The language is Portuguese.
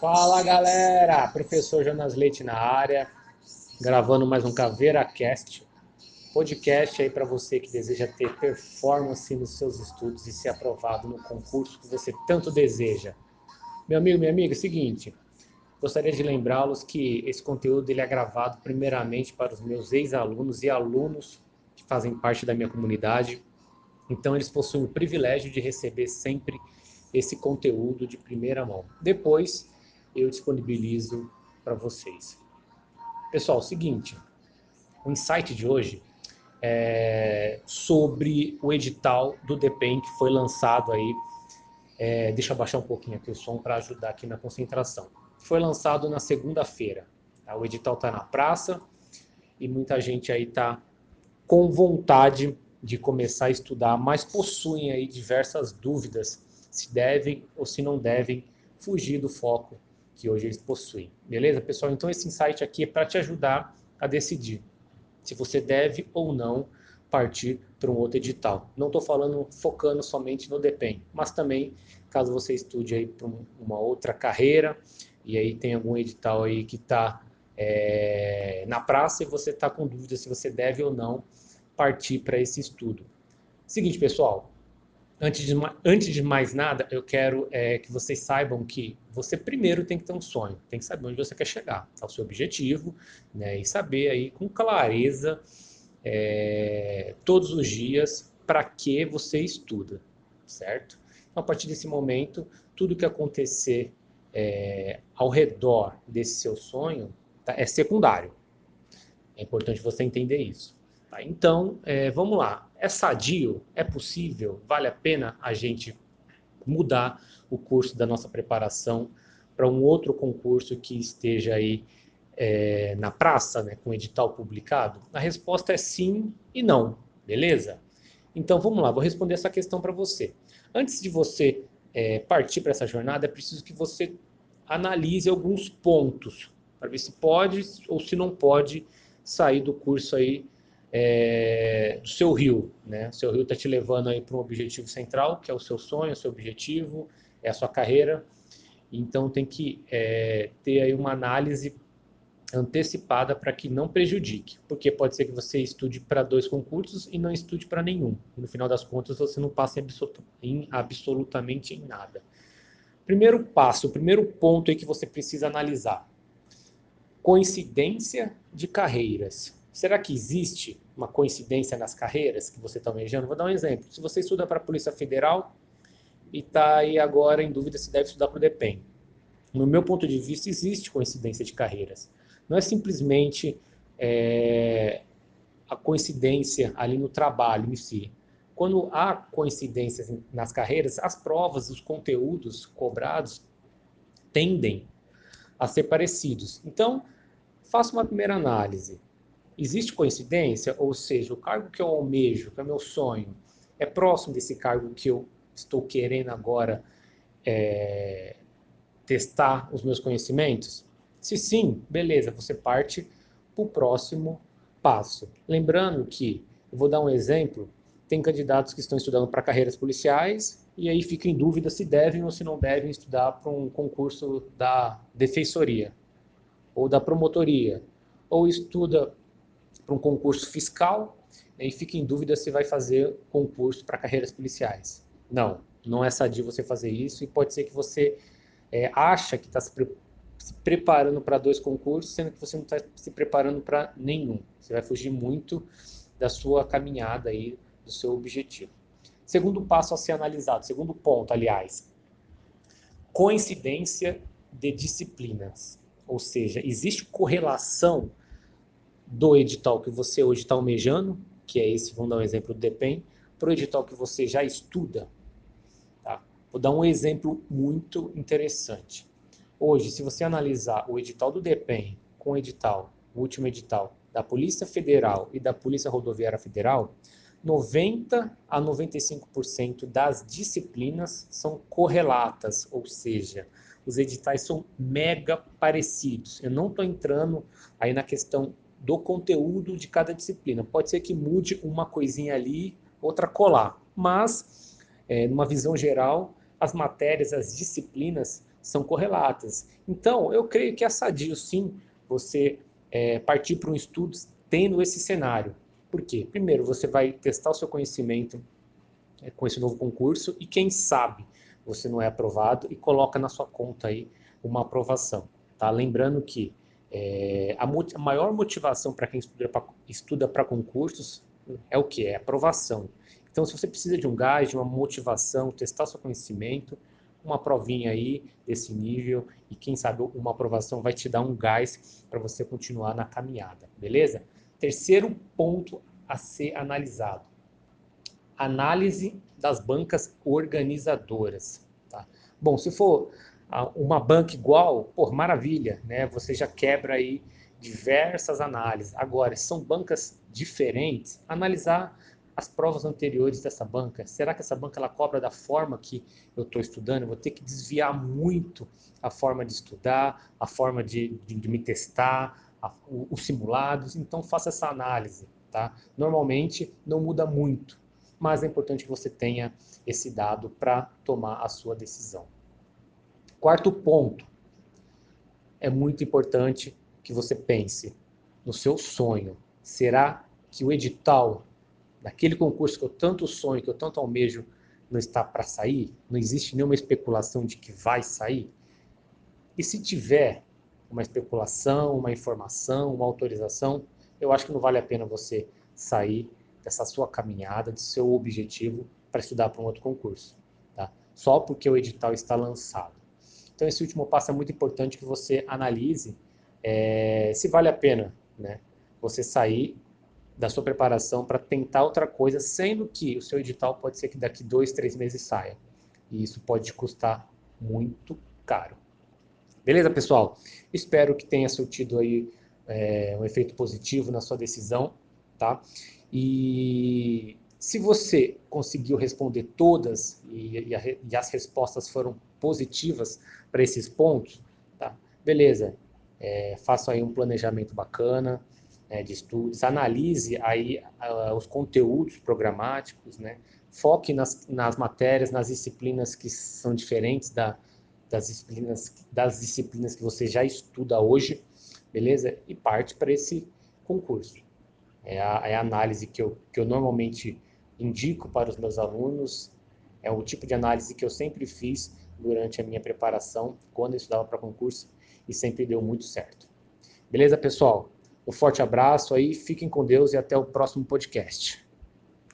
Fala galera, professor Jonas Leite na área, gravando mais um Caveira Cast, podcast aí para você que deseja ter performance nos seus estudos e ser aprovado no concurso que você tanto deseja. Meu amigo, minha amiga, é seguinte, gostaria de lembrá-los que esse conteúdo ele é gravado primeiramente para os meus ex-alunos e alunos que fazem parte da minha comunidade, então eles possuem o privilégio de receber sempre esse conteúdo de primeira mão. Depois, eu disponibilizo para vocês. Pessoal, seguinte, o insight de hoje é sobre o edital do DEPEN que foi lançado aí, é, deixa eu abaixar um pouquinho aqui o som para ajudar aqui na concentração. Foi lançado na segunda-feira, tá? o edital está na praça e muita gente aí está com vontade de começar a estudar, mas possuem aí diversas dúvidas se devem ou se não devem fugir do foco que hoje eles possuem. Beleza, pessoal? Então esse insight aqui é para te ajudar a decidir se você deve ou não partir para um outro edital. Não estou falando focando somente no DEPEN, mas também caso você estude aí para uma outra carreira e aí tem algum edital aí que está é, na praça e você está com dúvida se você deve ou não partir para esse estudo. Seguinte, pessoal, antes de, antes de mais nada, eu quero é, que vocês saibam que você primeiro tem que ter um sonho, tem que saber onde você quer chegar, ao seu objetivo, né, e saber aí com clareza é, todos os dias para que você estuda, certo? Então, a partir desse momento, tudo que acontecer é, ao redor desse seu sonho tá, é secundário. É importante você entender isso. Tá? Então, é, vamos lá é sadio? É possível? Vale a pena a gente mudar o curso da nossa preparação para um outro concurso que esteja aí é, na praça, né, com edital publicado? A resposta é sim e não, beleza? Então vamos lá, vou responder essa questão para você. Antes de você é, partir para essa jornada, é preciso que você analise alguns pontos para ver se pode ou se não pode sair do curso aí é, do seu rio, né? O seu rio está te levando aí para um objetivo central, que é o seu sonho, o seu objetivo, é a sua carreira. Então tem que é, ter aí uma análise antecipada para que não prejudique, porque pode ser que você estude para dois concursos e não estude para nenhum. No final das contas você não passa em, em absolutamente em nada. Primeiro passo, o primeiro ponto aí que você precisa analisar: coincidência de carreiras. Será que existe uma coincidência nas carreiras que você está almejando? Vou dar um exemplo. Se você estuda para a Polícia Federal e está aí agora em dúvida se deve estudar para o DEPEN. No meu ponto de vista, existe coincidência de carreiras. Não é simplesmente é, a coincidência ali no trabalho em si. Quando há coincidências nas carreiras, as provas, os conteúdos cobrados tendem a ser parecidos. Então, faça uma primeira análise Existe coincidência? Ou seja, o cargo que eu almejo, que é meu sonho, é próximo desse cargo que eu estou querendo agora é, testar os meus conhecimentos? Se sim, beleza, você parte para o próximo passo. Lembrando que, eu vou dar um exemplo, tem candidatos que estão estudando para carreiras policiais e aí fica em dúvida se devem ou se não devem estudar para um concurso da defensoria ou da promotoria, ou estuda para um concurso fiscal né, e fica em dúvida se vai fazer concurso para carreiras policiais. Não, não é sadio você fazer isso e pode ser que você é, acha que está se, pre se, preparando para dois concursos, sendo que você não está se preparando para nenhum. Você vai fugir muito da sua caminhada aí, do seu objetivo. Segundo passo a ser analisado, segundo ponto, aliás, coincidência de disciplinas. Ou seja, existe correlação do edital que você hoje está almejando, que é esse, vamos dar um exemplo do DEPEN, para o edital que você já estuda. Tá? Vou dar um exemplo muito interessante. Hoje, se você analisar o edital do DEPEN com o edital, o último edital, da Polícia Federal e da Polícia Rodoviária Federal, 90 a 95% das disciplinas são correlatas, ou seja, os editais são mega parecidos. Eu não estou entrando aí na questão do conteúdo de cada disciplina. Pode ser que mude uma coisinha ali, outra colar, mas, é, numa visão geral, as matérias, as disciplinas são correlatas. Então, eu creio que é sadio sim você é, partir para um estudo tendo esse cenário. Por quê? Primeiro, você vai testar o seu conhecimento é, com esse novo concurso e quem sabe você não é aprovado e coloca na sua conta aí uma aprovação. Tá? Lembrando que é, a, a, maior motivação para quem estuda para concursos é o que? É aprovação. Então, se você precisa de um gás, de uma motivação, testar seu conhecimento, uma provinha aí desse nível e quem sabe uma aprovação vai te dar um gás para você continuar na caminhada, beleza? Terceiro ponto a ser analisado: análise das bancas organizadoras. Tá? Bom, se for uma banca igual, por maravilha, né? Você já quebra aí diversas análises. Agora, são bancas diferentes, analisar as provas anteriores dessa banca. Será que essa banca ela cobra da forma que eu estou estudando? Eu vou ter que desviar muito a forma de estudar, a forma de, de, de me testar, a, o, os simulados. Então, faça essa análise. Tá? Normalmente, não muda muito, mas é importante que você tenha esse dado para tomar a sua decisão. Quarto ponto. É muito importante que você pense no seu sonho. Será que o edital daquele concurso que eu tanto sonho, que eu tanto almejo, não está para sair? Não existe nenhuma especulação de que vai sair? E se tiver uma especulação, uma informação, uma autorização, eu acho que não vale a pena você sair dessa sua caminhada, do seu objetivo para estudar para um outro concurso, tá? Só porque o edital está lançado. Então esse último passo é muito importante que você analise é, se vale a pena, né? Você sair da sua preparação para tentar outra coisa, sendo que o seu edital pode ser que daqui dois, três meses saia. E isso pode te custar muito caro. Beleza, pessoal? Espero que tenha surtido aí é, um efeito positivo na sua decisão, tá? E se você conseguiu responder todas e, e, a, e as respostas foram positivas para esses pontos, tá? Beleza, é, faça aí um planejamento bacana, né, de estudos, analise aí uh, os conteúdos programáticos, né, foque nas, nas matérias, nas disciplinas que são diferentes da, das, disciplinas, das disciplinas que você já estuda hoje, beleza? E parte para esse concurso. É a, é a, análise que eu, que eu normalmente indico para os meus alunos, é o tipo de análise que eu sempre fiz durante a minha preparação, quando eu estudava para concurso, e sempre deu muito certo. Beleza, pessoal? Um forte abraço aí, fiquem com Deus e até o próximo podcast.